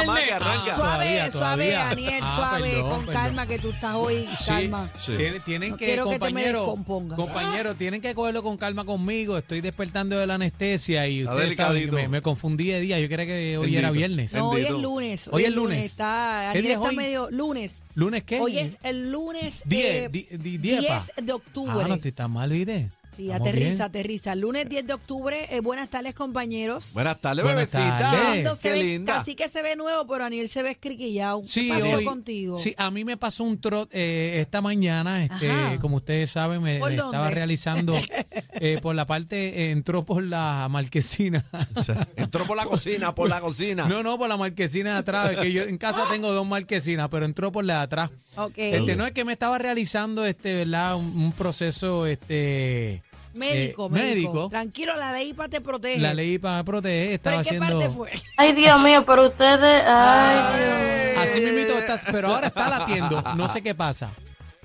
semanita más que viernes. arranca. Ah, Suave, Todavía, suave. Daniel, Ah, suave, perdón, con perdón. calma que tú estás hoy, Sí, calma. Sí. Tienen, tienen No que, quiero que te me compañero, compañero, tienen que cogerlo con calma conmigo. Estoy despertando de la anestesia y ustedes saben que me, me confundí de día. Yo creía que hoy era viernes. No, hoy es lunes. Hoy es lunes. Está, ¿Qué Daniel día es está hoy? medio lunes. ¿Lunes qué? Hoy es el lunes Diez, eh. 10 de octubre. Ah, no estoy tan mal, ¿viste? Sí, Estamos aterriza, bien. aterriza. Lunes 10 de octubre. eh, buenas tardes, compañeros. Buenas tardes, Buenas bebecita. tardes. Se Qué ve- linda. Casi que se ve nuevo, pero Daniel se ve escriquillado. Sí, ¿Qué pasó hoy- contigo? Sí, a mí me pasó un trot eh, esta mañana, este, Ajá. como ustedes saben, me, ¿Por me dónde? estaba realizando eh, por la parte, eh, entró por la marquesina. O sea, entró por la cocina, por la cocina. No, no, por la marquesina de atrás, que yo en casa tengo dos marquesinas, pero entró por la de atrás. Ok. Este, no es que me estaba realizando este, ¿verdad? Un, un proceso este médico, eh, médico. médico. Tranquilo, la ley para te protege. la ley para proteger ¿Pero estaba en qué haciendo parte fue? Ay, Dios mío, pero ustedes. Ay, Dios. Así mismito está, pero ahora está latiendo, no sé qué pasa.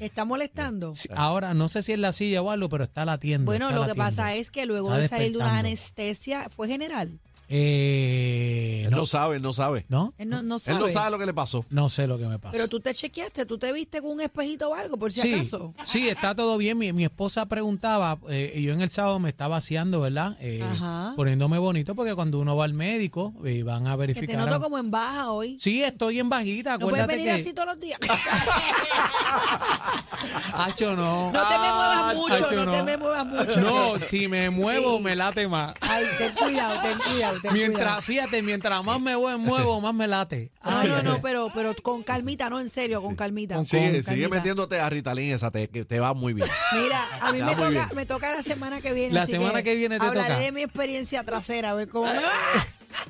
¿Te está molestando? Sí, Ahora no sé si es la silla o algo, pero está latiendo. Bueno, está lo que latiendo. pasa es que luego Está de salir de una despertando. anestesia, ¿fue general? Eh, Él no, no sabe, él no sabe. ¿no? Él no, no Él sabe. no sabe lo que le pasó. No sé lo que me pasó. Pero tú te chequeaste, tú te viste con un espejito o algo, por si sí, acaso. sí, está todo bien. Mi, mi esposa preguntaba, eh, yo en el sábado me estaba vaciando, ¿verdad? Eh, Ajá. poniéndome bonito porque cuando uno va al médico eh, van a Que te verificar. noto a- como en baja hoy. Sí, estoy en bajita, No puedes acuérdate venir que... así todos los días. Hacho, no. No te me muevas mucho, Hacho, no, te me muevas mucho. No, si me muevo Sí. me late más. Ay, ten cuidado, ten cuidado, ten Mientras, cuidado. fíjate, mientras más me muevo, muevo, más me late. No, Ay, no, ay, no, ay. pero, pero con calmita, no, en serio, con calmita. Con- Sigue, Con sigue calmita. metiéndote a Ritalin esa, te, va muy bien. Mira, a mí me toca, me toca la semana que viene. La así semana que viene te hablaré toca. de mi experiencia trasera, a ver cómo me va.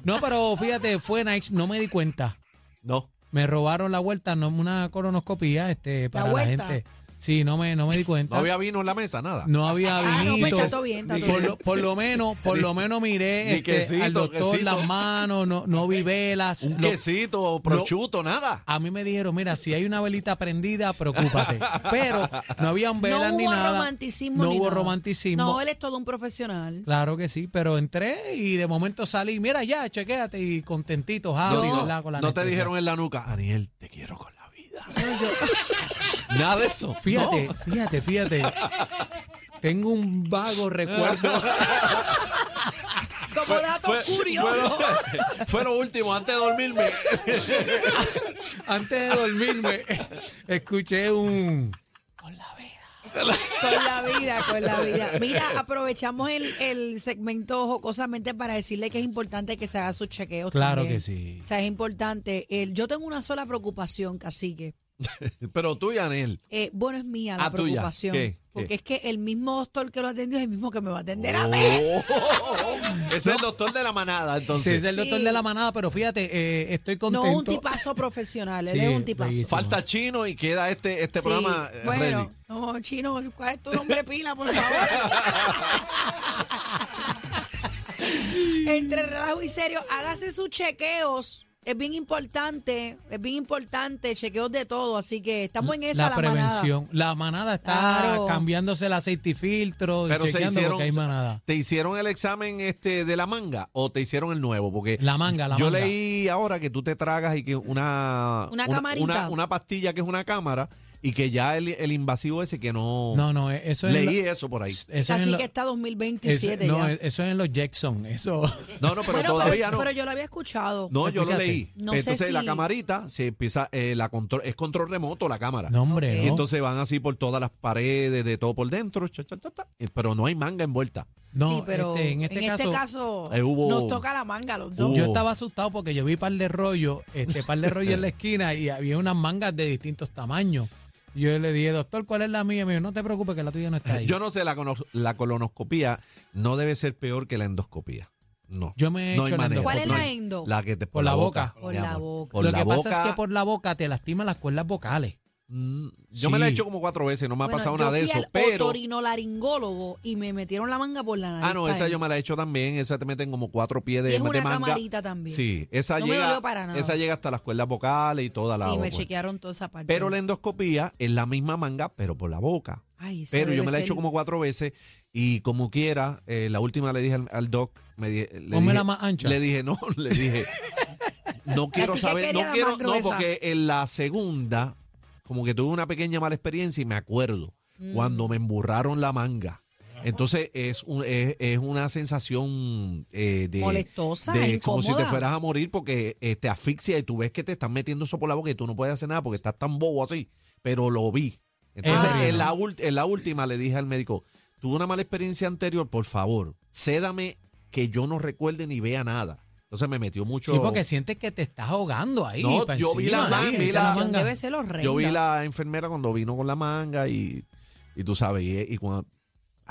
No, pero fíjate, fue nice, no me di cuenta. No. Me robaron la vuelta, no una colonoscopía, este, para la, gente. Sí, no me, no me di cuenta. No había vino en la mesa, nada. No había Ah, no, pues vinito. está todo bien, está todo por, bien. lo, por lo menos, por lo menos miré este, quesito, al doctor quesito. las manos, no, no vi velas. Un Lo- quesito, prosciutto, nada. a mí me dijeron, mira, si hay una velita prendida, preocúpate. Pero no habían velas no ni hubo nada. romanticismo. No ni hubo nada. romanticismo. No, él es todo un profesional. Claro que sí, pero entré y de momento salí, mira ya, chequéate y contentito, Javi, no, ¿verdad? Con la no te dijeron en la nuca, Aniel, te quiero con la vida. Nada de eso. Fíjate, No. fíjate, fíjate. Tengo un vago recuerdo. Como dato Fue, curioso. fue- fue lo último, antes de dormirme. Antes de dormirme, escuché un. Con la vida. Con la vida, con la vida. Mira, aprovechamos el, el segmento jocosamente para decirle que es importante que se haga sus chequeos. Claro también. que sí. O sea, es importante. El, yo tengo una sola preocupación, cacique. Pero tú y Aniel. Eh, bueno, es mía la Ah, tuya. preocupación. ¿Qué? Porque ¿Qué? es que el mismo doctor que lo atendió es el mismo que me va a atender a mí. Oh, ese es el doctor de la manada, Sí, entonces. es el doctor Sí. de la manada, pero fíjate, eh, estoy No contento. un tipazo profesional, él Sí, es un tipazo. bellísimo. Falta chino y queda este, este Sí, programa eh, bueno, ready. no, chino, ¿cuál es tu nombre pila, por favor? Entre relajo y serio, hágase sus chequeos es bien importante, es bien importante, chequeos de todo, así que estamos en esa la, la, manada. prevención. La manada está Claro. cambiándose el aceite y filtro y Pero se chequeando hicieron, porque hay manada. ¿Te hicieron el examen este de la manga o te hicieron el nuevo? Porque La manga, la yo manga. leí ahora que tú te tragas y que una Una camarita. una, una pastilla que es una cámara y que ya el, el invasivo ese que no, No, no, eso es en leí lo- eso por ahí. Eso es Así lo- que está eso- 2027 no, ya. eso es en los Jackson. Eso. No, no, pero bueno, todavía pero, no. pero yo lo había escuchado. no, yo lo leí. No sé entonces la si- camarita se empieza eh, la control es control remoto la cámara. No, hombre. Y no. entonces van así por todas las paredes, de todo por dentro, cha, cha, cha, cha, y- pero no hay manga envuelta. No, sí, pero este, en este caso, Eh, hubo- nos toca la manga los dos. hubo- yo estaba asustado porque yo vi par de rollos, este par de rollos en la esquina y había unas mangas de distintos tamaños. Yo le dije, doctor, ¿cuál es la mía? Me dijo, no te preocupes que la tuya no está ahí. Yo no sé, la, cono- la colonoscopía no debe ser peor que la endoscopía. No. Yo me he no hecho hay la manera. ¿Cuál es No la hay- endo? La que te por, Por la boca. boca. Por mi la amor. boca. Por Lo la que pasa es que por la boca te lastima las cuerdas vocales. Mm, Yo Sí. me la he hecho como cuatro veces, no me ha pasado yo nada de eso. al Pero. otorinolaringólogo y me metieron la manga por la nariz. Ah, no, esa yo me la he hecho también. Esa te meten como cuatro pies de, Y es de una manga. camarita también. Sí, esa No me llega. dolió para nada. Esa llega hasta las cuerdas vocales y toda la Sí, me boca. chequearon toda esa parte. Pero la endoscopía es la misma manga, pero por la boca. Ay, eso Pero yo me la he hecho como cuatro veces y como quiera, eh, la última le dije al, al doc, me di- le dije, más ancha. Le dije, no, le dije, no quiero Así saber, no quiero, no, porque en la segunda, como que tuve una pequeña mala experiencia y me acuerdo Mm. cuando me emburraron la manga. Entonces es, un- es, es una sensación eh, de Molestosa, de como si te fueras a morir porque eh, te asfixia y tú ves que te están metiendo eso por la boca y tú no puedes hacer nada porque estás tan bobo así. Pero lo vi. Entonces Ah. en, la en la última le dije al médico, tuve una mala experiencia anterior, por favor, cédame que yo no recuerde ni vea nada. Entonces me metió mucho. Sí, porque sientes que te estás ahogando ahí. No, yo vi la manga, La vi esa la- sensación manga. debe ser horrenda. Yo vi la enfermera cuando vino con la manga y, y tú sabes, y, y cuando...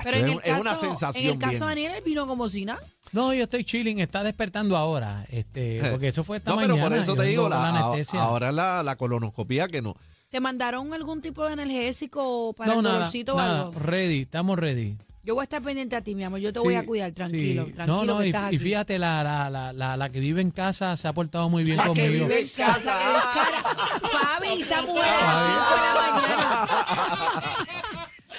Pero es, en el, es caso, una sensación en el caso bien. de Daniel, él vino como si nada. No, yo estoy chilling, está despertando ahora, este, porque eso fue esta no, mañana. pero por eso te digo, la, anestesia. ahora la, la colonoscopía que no. ¿Te mandaron algún tipo de analgésico para no, el dolorcito nada, o algo? ready, estamos ready. Yo voy a estar pendiente a ti, mi amor. Yo te Sí, voy a cuidar, sí. tranquilo. Tranquilo No, no, que y, estás y aquí. fíjate, la, la, la, la, la que vive en casa se ha portado muy bien La que conmigo. vive en casa, que descara. Fabi, esa mujer a las 5 de la mañana.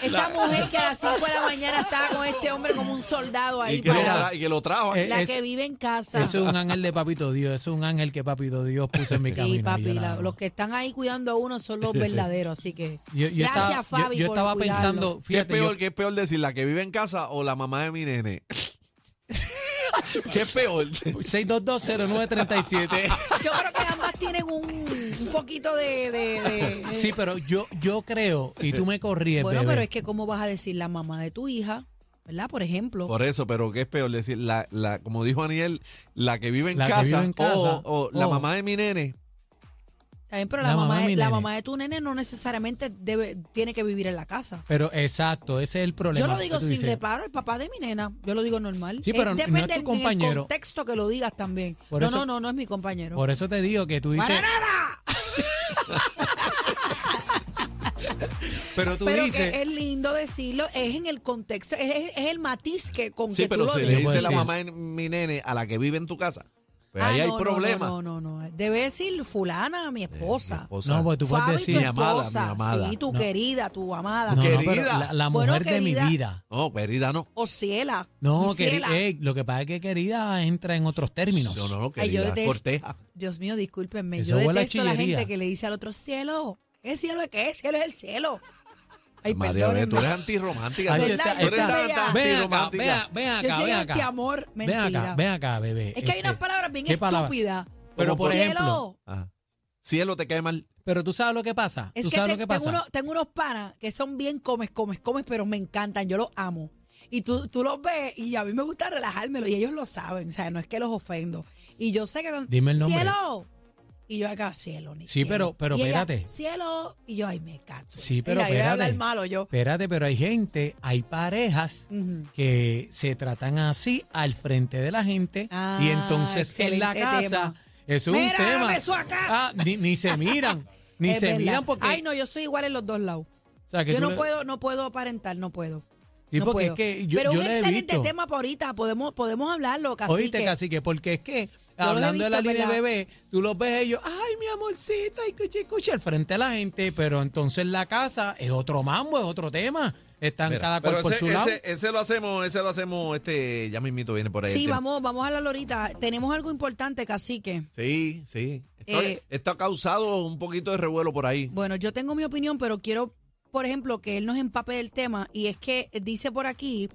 Esa mujer que a las 5 de la mañana estaba con este hombre como un soldado ahí. Y que, lo, parado. tra- y que lo trajo. Eh, La es- que vive en casa. Eso es un ángel de papito Dios, eso es un ángel que papito Dios puso en mi camino. Sí, yo papi, la la- amo. los que están ahí cuidando a uno son los verdaderos, así que Yo- yo gracias estaba- Fabi yo- yo por estaba cuidarlo. pensando, ¿Qué es, fíjate, peor, yo- ¿Qué es peor decir, la que vive en casa o la mamá de mi nene? ¿Qué es peor? 6220937. Yo creo que ambas tienen un poquito de, de- de- de- Sí, pero yo, yo creo, y tú me corríes, Bueno, bebé. pero es que cómo vas a decir la mamá de tu hija, ¿verdad? Por ejemplo. Por eso, pero ¿qué es peor decir? La, la, como dijo Aniel, la que vive en La que casa, vive en casa, o, o la o- mamá de mi nene. Bien, pero La la, mamá mamá, de mi la nene. mamá de tu nene no necesariamente debe, tiene que vivir en la casa. Pero exacto, ese es el problema. Yo lo que digo tú sin dices. reparo, el papá de mi nena, yo lo digo normal. Sí, pero no es depende tu compañero. el contexto que lo digas también. Por no, eso- no, no, no es mi compañero. Por eso te digo que tú dices. ¡Para nada! Pero tú Pero dices. que es lindo decirlo, es en el contexto, es, el matiz que con Sí, que pero tú lo si le dices. dice la mamá de mi nene a la que vive en tu casa, pues Ah, ahí hay no, no, problema. No, no, no, no. Debe decir fulana, mi esposa. Mi esposa. No, pues tú puedes decir. Mi amada, mi amada. Sí, tu No. querida, tu amada. No, no, pero Querida. la, la Bueno, mujer de mi querida. vida. No, querida no. O ciela. No, mi ciela. queri- eh, lo que pasa es que querida entra en otros términos. No, no, no, Ay, yo querida. detesto- Corteja. Dios mío, discúlpenme. Eso yo detesto a la gente que le dice al otro cielo. ¿Qué cielo es qué? Cielo es el cielo. Ay, María, ve, tú perdónenme. eres antirromántica. Ay, tú eres tan, Ven acá, antirromántica. ven, ven acá, Yo soy ven acá. antiamor. Ven Mentira. acá, ven acá, bebé. Es que hay Este, unas palabras bien ¿qué palabra? estúpidas. Pero por cielo. ejemplo, Ajá. Cielo te cae mal. pero tú sabes lo que pasa. Es tú que, sabes te- lo que tengo, pasa. unos, tengo unos panas que son bien comes, comes, comes, pero me encantan, yo los amo. Y tú, tú los ves y a mí me gusta relajármelo y ellos lo saben, o sea, no es que los ofendo. Y yo sé que con, Dime el nombre. cielo. Y yo acá, cielo, ni Sí, cielo. pero- pero Y ella, espérate. cielo. Y yo, ay, me cacho. Sí, pero Mira, yo voy a espérate. hablar malo yo. Espérate, pero hay gente, hay parejas Ujú. que se tratan así al frente de la gente Ah, y entonces en la excelente casa tema. eso es un Mira, tema. dame eso acá. Ah, ni, ni se miran, ni Es se verdad. miran porque Ay, no, yo soy igual en los dos lados. o sea, que Yo tú no le- puedo, no puedo aparentar, no puedo. Sí, no porque es puedo. que yo- Pero yo un he excelente visto. tema para ahorita, podemos, podemos hablarlo, casi Oíste, cacique, porque es que hablando de la línea ¿verdad? bebé, tú los ves ellos, ay, mi amorcito, ay, cuchi, cuchi, al frente de la gente, pero entonces la casa es otro mambo, es otro tema. Están Mira, cada cual pero por ese, su lado. ese- ese lo hacemos, ese lo hacemos, este, ya mismito viene por ahí. Sí, vamos, vamos a hablarlo ahorita. Tenemos algo importante, cacique. Sí, sí. Esto, Eh, esto ha causado un poquito de revuelo por ahí. Bueno, yo tengo mi opinión, pero quiero, por ejemplo, que él nos empape del tema. Y es que dice por aquí,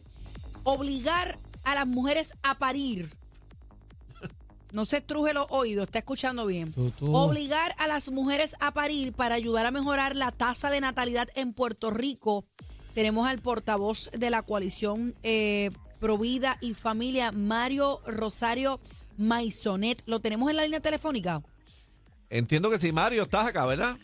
obligar a las mujeres a parir. No se truje los oídos, está escuchando bien. Tú, tú. Obligar a las mujeres a parir para ayudar a mejorar la tasa de natalidad en Puerto Rico. Tenemos al portavoz de la coalición eh, Provida y Familia, Mario Rosario Maisonet. ¿Lo tenemos en la línea telefónica? Entiendo que sí, Mario, estás acá, ¿verdad?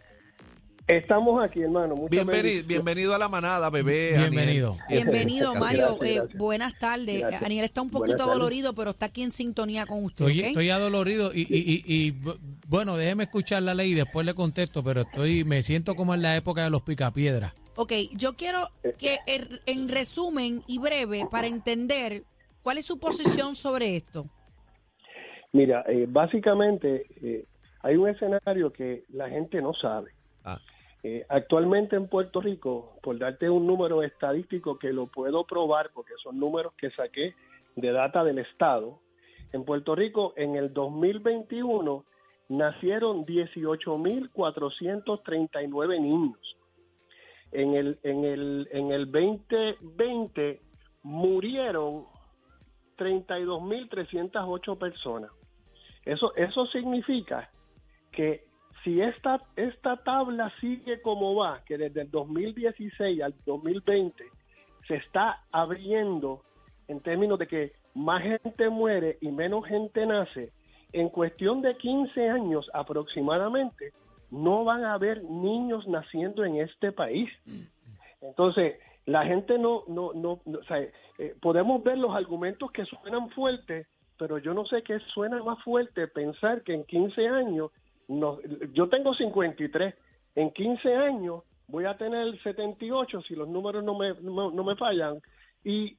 Estamos aquí, hermano. Muchas Bienvenido, bienvenido a la manada, bebé. Bienvenido. Aniel. Bienvenido, Gracias, Mario. gracias, Eh, buenas tardes. Gracias. Aniel está un poquito tardes. dolorido, pero está aquí en sintonía con usted. Estoy, ¿ok? estoy adolorido y, y, y, y, bu- bueno, déjeme escuchar la ley y después le contesto, pero estoy, me siento como en la época de los picapiedras. Ok, yo quiero que er- en resumen y breve, para entender cuál es su posición sobre esto. Mira, eh, básicamente eh, hay un escenario que la gente no sabe. Ah, Eh, actualmente en Puerto Rico, por darte un número estadístico que lo puedo probar porque son números que saqué de data del Estado, en Puerto Rico en el 2021 nacieron 18.439 niños. En el, en, el, en el 2020 murieron 32.308 personas. Eso, eso significa que si esta, esta tabla sigue como va, que desde el 2016 al 2020 se está abriendo en términos de que más gente muere y menos gente nace, en cuestión de 15 años aproximadamente, no van a haber niños naciendo en este país. Entonces, la gente no, no, no, no- o sea, eh, podemos ver los argumentos que suenan fuertes, pero yo no sé qué suena más fuerte pensar que en 15 años, no, yo tengo 53, en 15 años voy a tener 78 si los números no me, no, no me fallan. Y,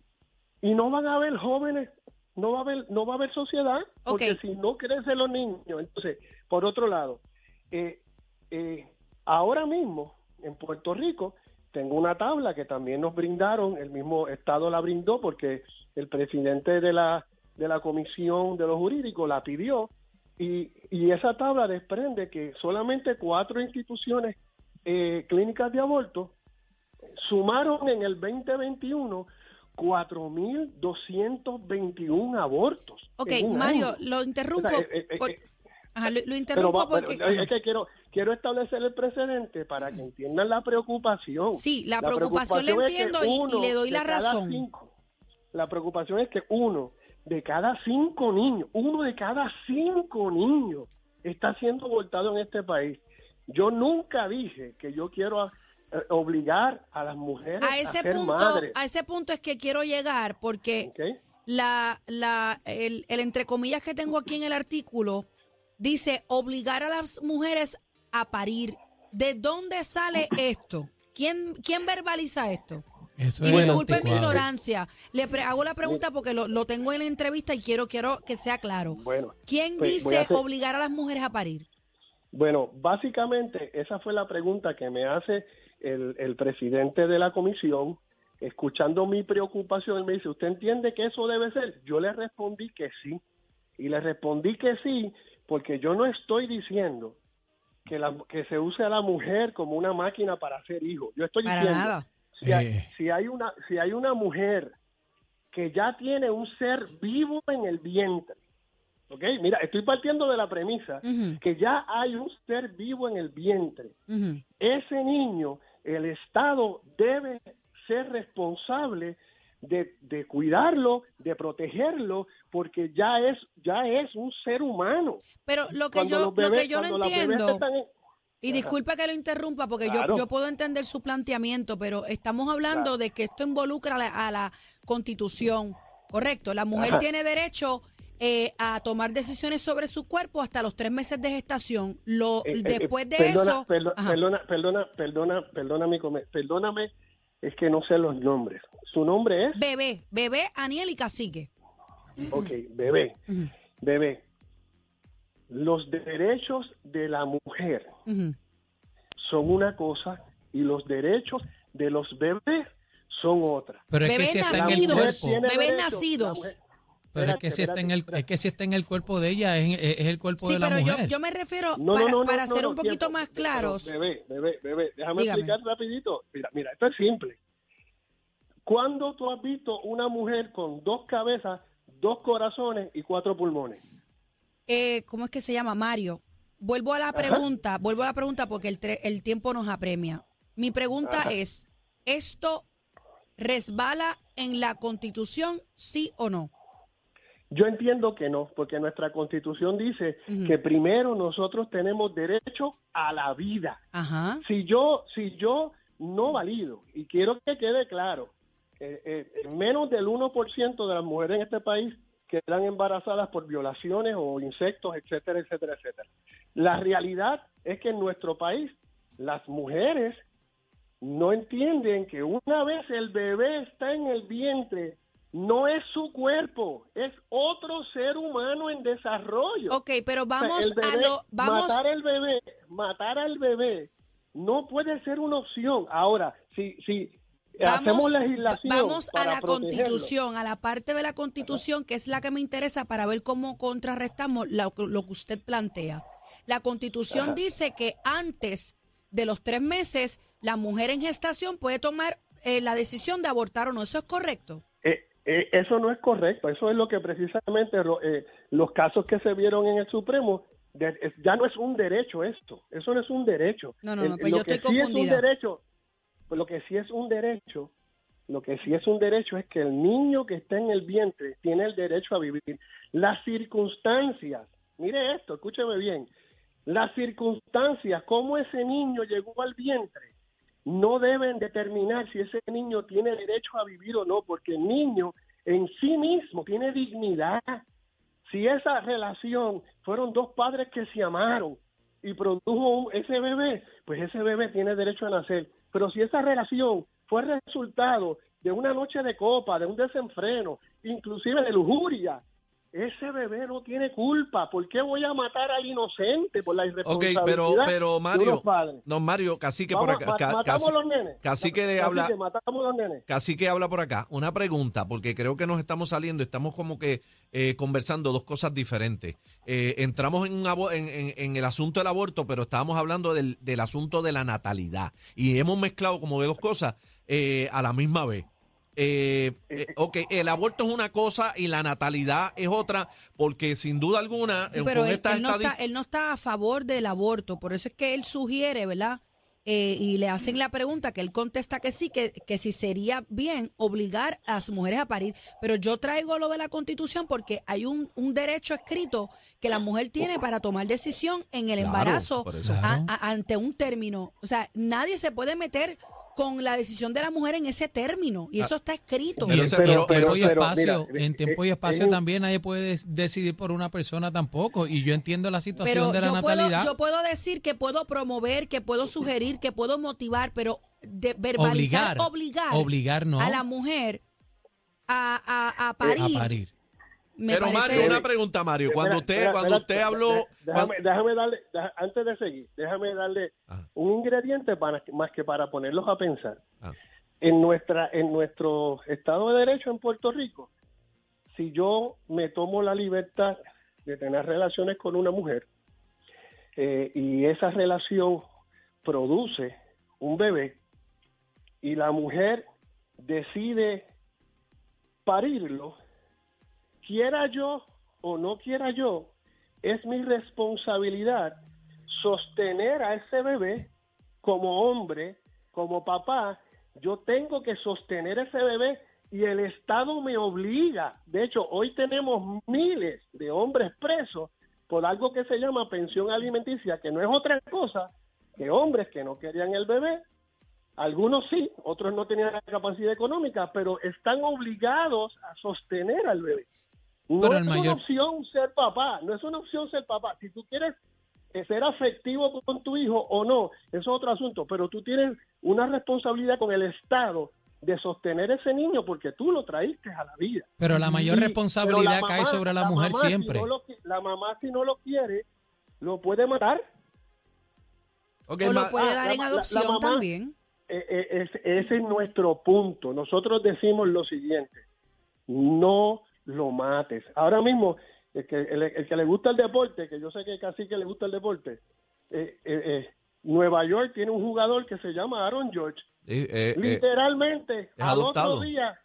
y no van a haber jóvenes, no va a haber, no va a haber sociedad, porque si no crecen los niños, entonces, por otro lado, eh, eh, ahora mismo en Puerto Rico tengo una tabla que también nos brindaron, el mismo Estado la brindó porque el presidente de la, de la Comisión de los Jurídicos la pidió y, y esa tabla desprende que solamente cuatro instituciones eh, clínicas de aborto sumaron en el 2021 4.221 abortos. Ok, Mario, año. lo interrumpo. O sea, eh, eh, por- eh, Ajá, lo, interrumpo pero, porque... es que quiero quiero establecer el precedente para que entiendan la preocupación. Sí, la preocupación la es que entiendo y- y le doy la razón. cinco- la preocupación es que uno de cada cinco niños, uno de cada cinco niños está siendo abortado en este país. Yo nunca dije que yo quiero eh, obligar a las mujeres a ese ser punto, madres. a ese punto es que quiero llegar porque la, la, el, el entre comillas que tengo aquí en el artículo dice obligar a las mujeres a parir. ¿De dónde sale esto? ¿Quién, quién verbaliza esto? Eso Y es disculpe mi ignorancia. Le pre- hago la pregunta porque lo, lo tengo en la entrevista y quiero, quiero que sea claro. Bueno, ¿Quién pues, dice a hacer- obligar a las mujeres a parir? Bueno, básicamente esa fue la pregunta que me hace el, el presidente de la comisión. Escuchando mi preocupación, él me dice, ¿usted entiende que eso debe ser? Yo le respondí que sí. Y le respondí que sí, porque yo no estoy diciendo que, la, que se use a la mujer como una máquina para hacer hijos. Yo estoy Para diciendo, nada. Si, hay, Eh. si, hay una, si hay una mujer que ya tiene un ser vivo en el vientre, ¿ok? Mira, estoy partiendo de la premisa que ya hay un ser vivo en el vientre. Ese niño, el Estado debe ser responsable de, de cuidarlo, de protegerlo, porque ya es, ya es un ser humano. Pero lo que Cuando yo, los lo bebés- que yo no bebés entiendo, están en- y disculpa que lo interrumpa porque Claro. yo, yo puedo entender su planteamiento, pero estamos hablando de que esto involucra a la, a la constitución, correcto. La mujer Ajá. tiene derecho eh, a tomar decisiones sobre su cuerpo hasta los tres meses de gestación. Lo, Eh, eh, después de perdona, eso, perdo- perdona, perdona, perdona, perdona mi come- perdóname, es que no sé los nombres. Su nombre es, bebé, bebé, Aniel y Cacique. ok, bebé, bebé. Los derechos de la mujer son una cosa y los derechos de los bebés son otra. Pero es que Bebés si está en el nacidos. cuerpo. Tiene Bebés derecho, nacidos. mujer- Pero es que si está en el, es que si está en el cuerpo de ella, es, el cuerpo Sí, de la pero yo, mujer. yo me refiero, No, no, para, no, no, para no, ser no, un poquito tiempo. más Pero, claros, Bebé, bebé, bebé, déjame Dígame. explicar rapidito. Mira, mira, esto es simple. ¿Cuándo tú has visto una mujer con dos cabezas, dos corazones y cuatro pulmones? Eh, ¿cómo es que se llama? Mario. Vuelvo a la pregunta, vuelvo a la pregunta porque el, tre- el tiempo nos apremia. Mi pregunta Ajá. es, ¿esto resbala en la Constitución, sí o no? Yo entiendo que no, porque nuestra constitución dice que primero nosotros tenemos derecho a la vida. Ajá. Si yo, si yo no valido, y quiero que quede claro, eh, eh, menos del 1% de las mujeres en este país quedan embarazadas por violaciones o insectos, etcétera, etcétera, etcétera. La realidad es que en nuestro país las mujeres no entienden que una vez el bebé está en el vientre, no es su cuerpo, es otro ser humano en desarrollo. Ok, pero O sea, vamos a lo, vamos, Matar al bebé, matar al bebé no puede ser una opción. Ahora, si, si legislación vamos a la protegerlo, constitución, a la parte de la constitución que es la que me interesa para ver cómo contrarrestamos lo, lo que usted plantea. La constitución dice que antes de los tres meses la mujer en gestación puede tomar eh, la decisión de abortar o no. ¿Eso es correcto? eh, eh, eso no es correcto. Eso es lo que precisamente eh, los casos que se vieron en el Supremo de- ya no es un derecho esto. Eso no es un derecho. No, no, no, El- pues lo yo que estoy sí es un derecho, pues lo que sí es un derecho, lo que sí es un derecho es que el niño que está en el vientre tiene el derecho a vivir. Las circunstancias, mire esto, escúcheme bien, las circunstancias, cómo ese niño llegó al vientre, no deben determinar si ese niño tiene derecho a vivir o no, porque el niño en sí mismo tiene dignidad. Si esa relación fueron dos padres que se amaron y produjo ese bebé, pues ese bebé tiene derecho a nacer. Pero si esa relación fue resultado de una noche de copa, de un desenfreno, inclusive de lujuria, ese bebé no tiene culpa. ¿Por qué voy a matar al inocente por la Ok, irresponsabilidad pero, pero de Mario, no, Mario, casi que por acá, ma- matamos casi, los nenes. casi que le habla, que matamos los nenes. casi que habla por acá. Una pregunta, porque creo que nos estamos saliendo, estamos como que eh, conversando dos cosas diferentes. Eh, entramos en, un en, en- en el asunto del aborto, pero estábamos hablando del, del asunto de la natalidad. Y hemos mezclado como de dos cosas eh, a la misma vez. Eh, eh, ok, el aborto es una cosa y la natalidad es otra, porque sin duda alguna, Sí, eh, pero con él, esta él no está, él no está a favor del aborto, por eso es que él sugiere, ¿verdad? Eh, y le hacen la pregunta que él contesta que sí, que, que si sería bien obligar a las mujeres a parir. Pero yo traigo lo de la constitución porque hay un, un derecho escrito que la mujer tiene para tomar decisión en el Claro, embarazo a- a- ante un término. O sea, nadie se puede meter con la decisión de la mujer en ese término. Y eso está escrito. Y Pero en ese- tiempo pero- pero- y pero, espacio, mira, en tiempo y eh, espacio eh, también nadie puede decidir por una persona tampoco. Y yo entiendo la situación Pero de la yo natalidad. puedo, yo puedo decir que puedo promover, que puedo sugerir, que puedo motivar, pero de verbalizar, Obligar. obligar, Obligar, no. a la mujer a, a, a parir. a parir. Me Pero parece- Mario, una pregunta, Mario. Cuando usted, cuando usted habló, Déjame, cuando- déjame darle, deja- antes de seguir, déjame darle Ajá. un ingrediente para, más que para ponerlos a pensar. Ah. En, nuestra, en nuestro Estado de Derecho en Puerto Rico, si yo me tomo la libertad de tener relaciones con una mujer eh, y esa relación produce un bebé y la mujer decide parirlo, quiera yo o no quiera yo, es mi responsabilidad sostener a ese bebé como hombre, como papá, yo tengo que sostener ese bebé y el Estado me obliga. De hecho, hoy tenemos miles de hombres presos por algo que se llama pensión alimenticia, que no es otra cosa que hombres que no querían el bebé. Algunos sí, otros no tenían la capacidad económica, pero están obligados a sostener al bebé. No Pero es mayor- una opción ser papá, no es una opción ser papá. Si tú quieres eh, ser afectivo con tu hijo o no, eso es otro asunto, pero tú tienes una responsabilidad con el Estado de sostener ese niño porque tú lo traíste a la vida. Pero la mayor responsabilidad la cae mamá- sobre la, mujer mamá, si siempre. no lo la mamá si no lo quiere, lo puede matar. Ok, o lo puede ah, dar la- en la- la adopción mamá- también. Eh, eh, es- ese es nuestro punto. Nosotros decimos lo siguiente, no lo mates. Ahora mismo, el que, el, el que le gusta el deporte, que yo sé que casi que le gusta el deporte, eh, eh, eh, Nueva York tiene un jugador que se llama Aaron George. Literalmente, al adoptado. otro día,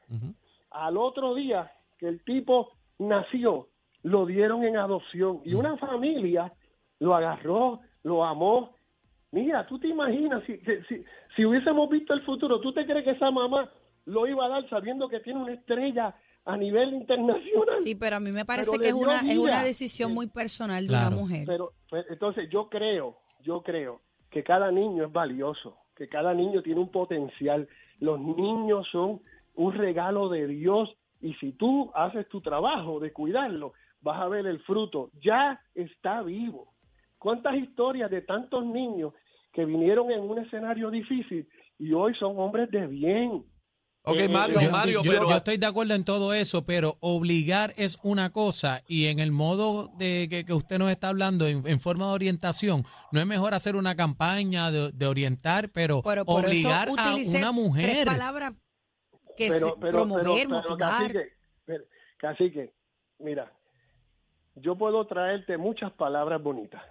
al otro día que el tipo nació, lo dieron en adopción y una familia lo agarró, lo amó. Mira, tú te imaginas si, si, si hubiésemos visto el futuro, ¿tú te crees que esa mamá lo iba a dar sabiendo que tiene una estrella a nivel internacional? Sí, pero a mí me parece Pero que es una, es una decisión muy personal de una mujer. Pero, pues, entonces yo creo, yo creo que cada niño es valioso, que cada niño tiene un potencial. Los niños son un regalo de Dios y si tú haces tu trabajo de cuidarlo, vas a ver el fruto. Ya está vivo. ¿Cuántas historias de tantos niños que vinieron en un escenario difícil y hoy son hombres de bien? Ok, Mario, yo- Mario, yo, pero yo estoy de acuerdo en todo eso, pero obligar es una cosa y en el modo de que, que usted nos está hablando, en, en forma de orientación, no es mejor hacer una campaña de, de orientar, pero, obligar a una tres mujer. palabras que pero, se- pero, promover, pero, pero, motivar. cacique, pero, cacique, mira, yo puedo traerte muchas palabras bonitas.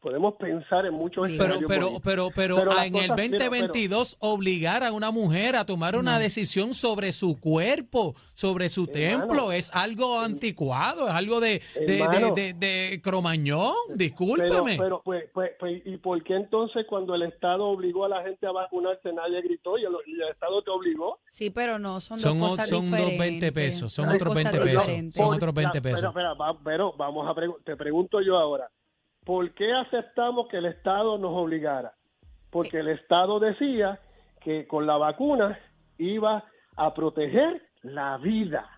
Podemos pensar en muchos Pero- Pero, pero, pero, en el cosas- pero- 2022 obligar a una mujer a tomar una decisión sobre su cuerpo, sobre su Hermano, templo, es algo anticuado, es algo de, de, Hermano. de, de- de cromañón, discúlpeme. pero pues, pues, pues, ¿y por qué entonces cuando el Estado obligó a la gente a vacunarse nadie gritó y el, y el Estado te obligó? Sí, pero no, son, dos cosas son dos diferentes. 20 pesos, son otros cosas 20 pesos, son otros 20 la- pesos. Pero, pero vamos a pregu- te pregunto yo ahora, ¿por qué aceptamos que el Estado nos obligara? Porque el Estado decía que con la vacuna iba a proteger la vida.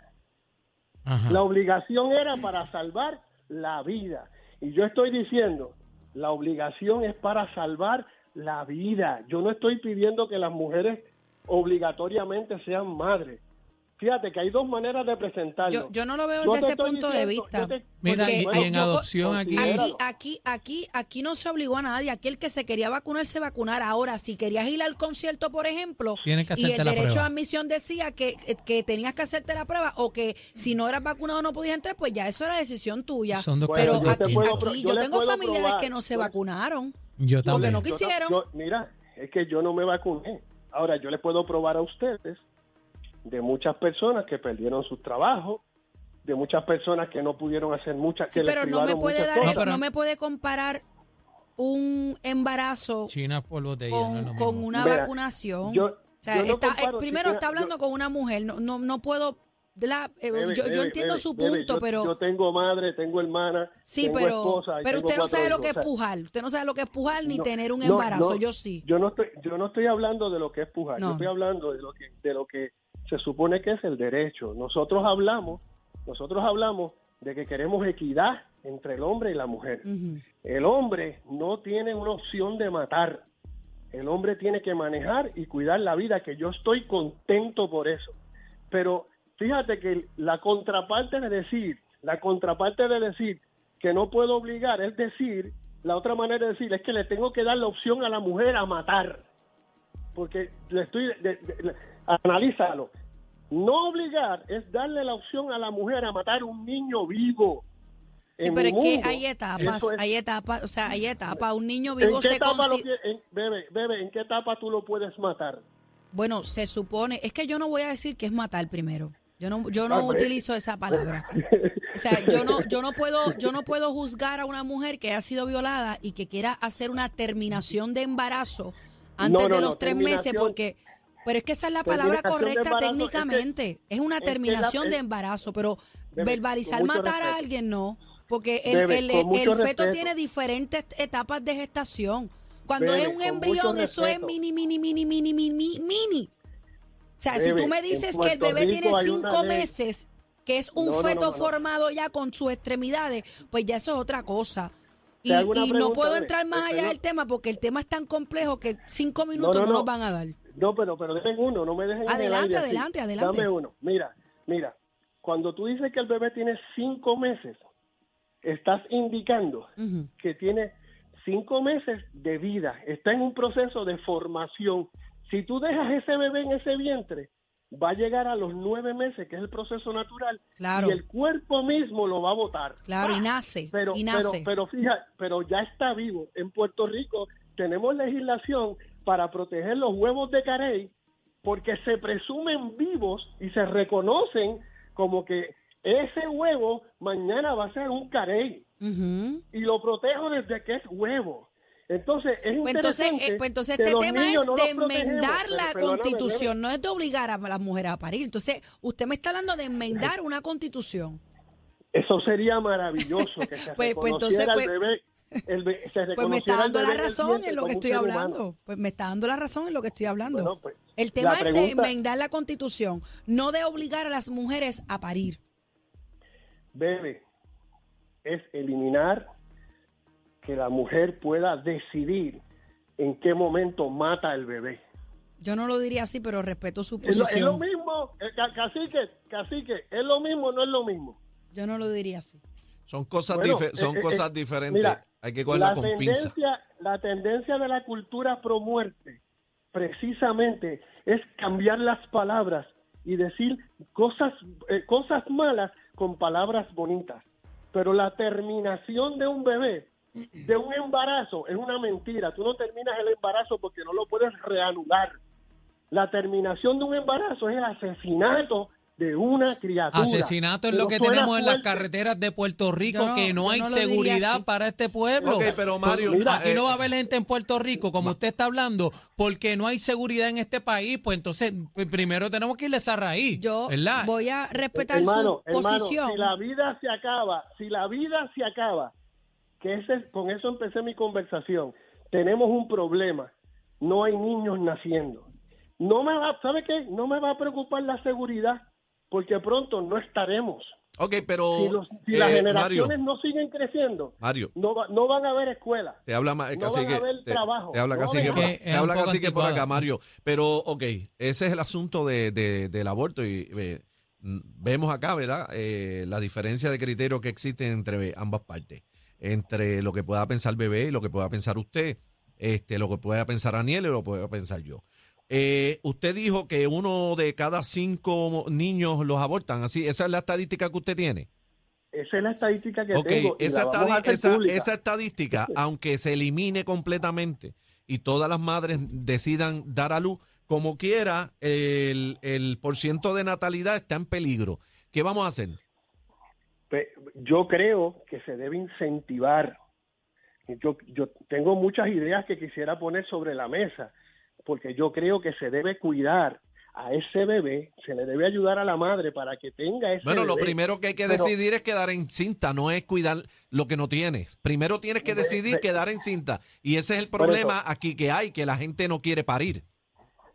Ajá. La obligación era para salvar la vida. Y yo estoy diciendo, la obligación es para salvar la vida. Yo no estoy pidiendo que las mujeres obligatoriamente sean madres. Fíjate que hay dos maneras de presentarlo. Yo, yo no lo veo desde ese punto de vista. te- Mira, porque y, Bueno, en yo- adopción aquí, Aquí, aquí, aquí, aquí no se obligó a nadie. Aquí el que se quería vacunar se vacunara. Ahora, si querías ir al concierto, por ejemplo, Tienes que y el derecho prueba. a admisión decía que, que tenías que hacerte la prueba o que si no eras vacunado no podías entrar, pues ya eso era decisión tuya. Son dos Bueno, Pero cosas yo te aquí, puedo yo tengo familiares probar. que no se vacunaron. Yo Porque también. no Yo quisieron. yo- mira, es que yo no me vacuné. Ahora, yo le puedo probar a ustedes de muchas personas que perdieron sus trabajos, de muchas personas que no pudieron hacer muchas Sí, que les pero no me puede dar. No, pero- no me puede comparar un embarazo China es polvo de ella, no es con, con una Mira, vacunación. yo- o sea, yo no está- eh, comparo, primero está hablando yo- con una mujer, no, no, no puedo, la- eh, Bebe, yo, yo entiendo bebe, su bebe, punto, yo- pero Yo tengo madre, tengo hermana, sí, tengo pero, esposa pero tengo usted no sabe lo que es o sea, pujar, usted no sabe lo que es pujar ni no, tener un no, embarazo, no, yo sí. Yo no estoy, yo no estoy hablando de lo que es pujar, No. yo estoy hablando de lo que, de lo que se supone que es el derecho. Nosotros hablamos, nosotros hablamos de que queremos equidad entre el hombre y la mujer. El hombre no tiene una opción de matar. El hombre tiene que manejar y cuidar la vida, que yo estoy contento por eso. Pero fíjate que la contraparte de decir, la contraparte de decir que no puedo obligar, es decir, la otra manera de decir es que le tengo que dar la opción a la mujer a matar. Porque le estoy, de- analízalo. No obligar es darle la opción a la mujer a matar un niño vivo. Sí, pero es que hay etapas, es- hay etapas, o sea, hay etapas. Un niño ¿En vivo qué se etapa lo consi- tie- en- bebe, bebe, ¿en qué etapa tú lo puedes matar? Bueno, se supone, es que yo no voy a decir que es matar primero. Yo no, yo no Ah, pues. utilizo esa palabra. O sea, yo no, yo no puedo, yo no puedo juzgar a una mujer que ha sido violada y que quiera hacer una terminación de embarazo antes No, no, de los no, tres meses, porque, pero es que esa es la palabra Terminación de correcta embarazo, es que- técnicamente. Es, una es que la- terminación de embarazo, pero verbalizar matar a alguien no, porque el, el- el feto tiene diferentes etapas de gestación. Cuando es un embrión, eso es mini, mini, mini, mini, mini, mini. O sea, si tú me dices que el bebé Rico tiene cinco meses, que es un No, feto no, no, no. formado ya con sus extremidades, pues ya eso es otra cosa. Y, y no puedo entrar más allá del tema porque el tema es tan complejo que cinco minutos no. nos van a dar. No, pero, pero dejen uno, no me dejen en el Adelante, así. adelante, adelante. Dame uno. Mira, mira, cuando tú dices que el bebé tiene cinco meses, estás indicando que tiene cinco meses de vida, está en un proceso de formación. Si tú dejas ese bebé en ese vientre, va a llegar a los nueve meses, que es el proceso natural, Claro. y el cuerpo mismo lo va a botar. Claro, y nace, Pero, y pero, nace. pero fíjate, pero ya está vivo. En Puerto Rico tenemos legislación para proteger los huevos de carey porque se presumen vivos y se reconocen como que ese huevo mañana va a ser un carey y lo protejo desde que es huevo. Entonces, es Pues entonces, interesante eh, pues entonces este tema es no de enmendar la constitución, no es de obligar a las mujeres a parir. Entonces, usted me está hablando de enmendar una constitución. Eso sería maravilloso que se Pues- pues entonces, reconociera pues- bebé. El be- se Pues me está dando la razón en lo que estoy humano. hablando. Pues me está dando la razón en lo que estoy hablando. Bueno, pues, El tema es de enmendar la constitución, no de obligar a las mujeres a parir. Bebe, es eliminar que la mujer pueda decidir en qué momento mata el bebé. Yo no lo diría así, pero respeto su Es lo, es lo posición. mismo, eh, ca- cacique, cacique, es lo mismo o no es lo mismo. Yo no lo diría así. Son cosas, Bueno, dife- son eh, eh, cosas eh, diferentes. mira, Hay que cogerla la con pinza. tendencia, la tendencia de la cultura pro muerte precisamente es cambiar las palabras y decir cosas, eh, cosas malas con palabras bonitas. Pero la terminación de un bebé, de un embarazo, es una mentira. Tú no terminas el embarazo porque no lo puedes reanudar. La terminación de un embarazo es el asesinato de una criatura. Asesinato es lo que tenemos en las carreteras de Puerto Rico, no- que no hay no seguridad para este pueblo. Ok, pero Mario, Pues, mira, aquí eh, no va a haber gente en Puerto Rico, como usted está hablando, porque no hay seguridad en este país, pues entonces pues, primero tenemos que irle a esa raíz, Yo ¿verdad? voy a respetar hermano, su hermano, posición. si la vida se acaba, si la vida se acaba, que ese, con eso empecé mi conversación, tenemos un problema, no hay niños naciendo. No me va, ¿sabe qué? No me va a preocupar la seguridad, porque pronto no estaremos. Ok, pero Si, los- si eh, las Mario, generaciones no siguen creciendo, Mario, no, va- no van a haber escuelas. te habla No casi van a que haber te, trabajo, te habla no casi van que a por, te habla casi que por acá. Mario. Pero, ok, ese es el asunto de, de- del aborto y eh, vemos acá, ¿verdad? Eh, la diferencia de criterio que existe entre ambas partes, entre lo que pueda pensar el bebé y lo que pueda pensar usted, este, lo que pueda pensar Aniel y lo que pueda pensar yo. Eh, usted dijo que uno de cada cinco niños los abortan, así, esa es la estadística que usted tiene. Esa es la estadística que tengo. y esa, esa- esa estadística, aunque se elimine completamente y todas las madres decidan dar a luz, como quiera, el, el porciento de natalidad está en peligro. ¿Qué vamos a hacer? Yo creo que se debe incentivar. Yo, yo tengo muchas ideas que quisiera poner sobre la mesa, porque yo creo que se debe cuidar a ese bebé, se le debe ayudar a la madre para que tenga ese Bueno, lo primero que hay que Pero- decidir es quedar en cinta, no es cuidar lo que no tienes. Primero tienes que decidir quedar en cinta. Y ese es el problema eso- aquí que hay, que la gente no quiere parir.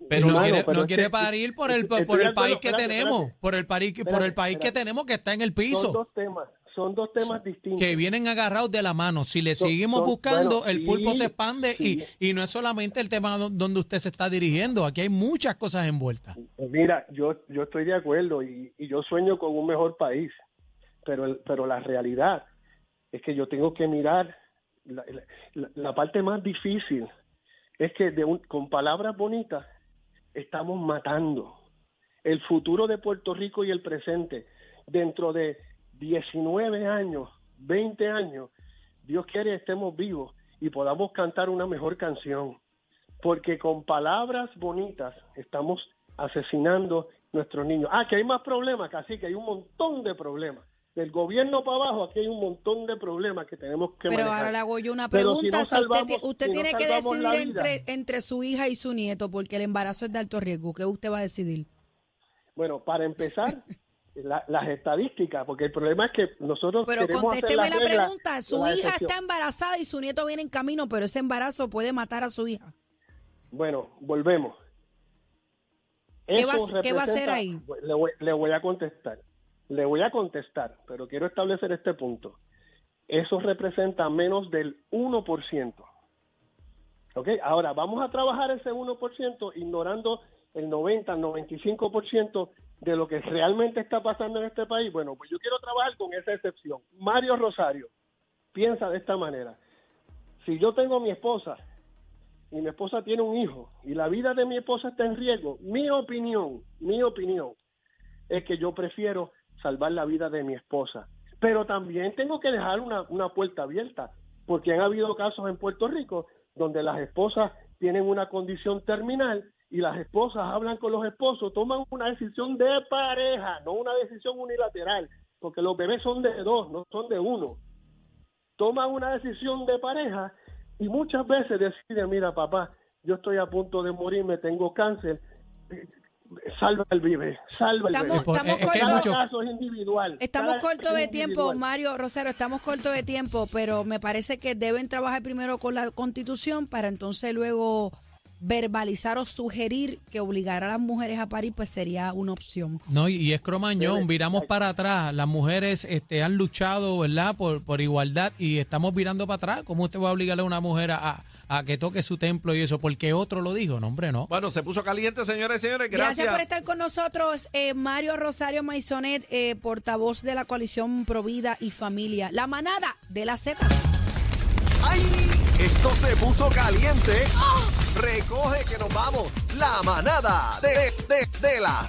Pero no quiere, pero no es quiere que- parir por el, por el acuerdo, país que espérate, tenemos, espérate. por el país, por el país que tenemos que está en el Son piso. dos temas, son dos temas distintos. que vienen agarrados de la mano. Si le Son- seguimos son- buscando, bueno, el pulpo sí, se expande sí. y, y no es solamente el tema do- donde usted se está dirigiendo. Aquí hay muchas cosas envueltas. Mira, yo, yo estoy de acuerdo y, y yo sueño con un mejor país, pero, el- pero la realidad es que yo tengo que mirar la, la- la parte más difícil, es que de un- con palabras bonitas estamos matando el futuro de Puerto Rico y el presente. Dentro de 19 años, 20 años, Dios quiere estemos vivos y podamos cantar una mejor canción porque con palabras bonitas estamos asesinando nuestros niños. Ah, que hay más problemas, casi que hay un montón de problemas. Del gobierno para abajo, aquí hay un montón de problemas que tenemos que Pero manejar. ahora le hago yo una si pregunta. no usted, salvamos- ti- usted si no tiene que la decidir entre, entre su hija y su nieto, porque el embarazo es de alto riesgo. ¿Qué usted va a decidir? Bueno, para empezar, la- las estadísticas, porque el problema es que nosotros Pero queremos hacer contésteme la regla pregunta. Su la hija excepción. está embarazada y su nieto viene en camino, pero ese embarazo puede matar a su hija. Bueno, volvemos. ¿Qué va qué va a hacer ahí? Le voy, le voy a contestar. Le voy a contestar, pero quiero establecer este punto. Eso representa menos del 1%. ¿Ok? Ahora, vamos a trabajar ese 1% ignorando el 90, 95% de lo que realmente está pasando en este país. Bueno, pues yo quiero trabajar con esa excepción. Mario Rosario, piensa de esta manera. Si yo tengo a mi esposa y mi esposa tiene un hijo y la vida de mi esposa está en riesgo, mi opinión, mi opinión es que yo prefiero salvar la vida de mi esposa. Pero también tengo que dejar una, una puerta abierta, porque han habido casos en Puerto Rico donde las esposas tienen una condición terminal y las esposas hablan con los esposos, toman una decisión de pareja, no una decisión unilateral, porque los bebés son de dos, no son de uno. Toman una decisión de pareja y muchas veces deciden, mira papá, yo estoy a punto de morir, me tengo cáncer, salva el bebé, salva el Estamos- bebé. estamos Es que hay Cada mucho- caso es individual. Estamos cortos de tiempo, individual. Mario Rosero, estamos cortos de tiempo, pero me parece que deben trabajar primero con la constitución para entonces luego verbalizar o sugerir que obligar a las mujeres a parir pues sería una opción. No, y- y es cromañón, viramos para atrás. Las mujeres este, han luchado, ¿verdad?, por, por igualdad y estamos virando para atrás. ¿Cómo usted va a obligarle a una mujer a, a que toque su templo y eso? Porque otro lo dijo, no, hombre, no. Bueno, se puso caliente, señores y señores. Gracias, Gracias. por estar con nosotros, eh, Mario Rosario Maisonet, eh, portavoz de la coalición Provida y Familia, la manada de la Z. ¡Ay! Esto se puso caliente. Recoge que nos vamos. La manada de, de, de la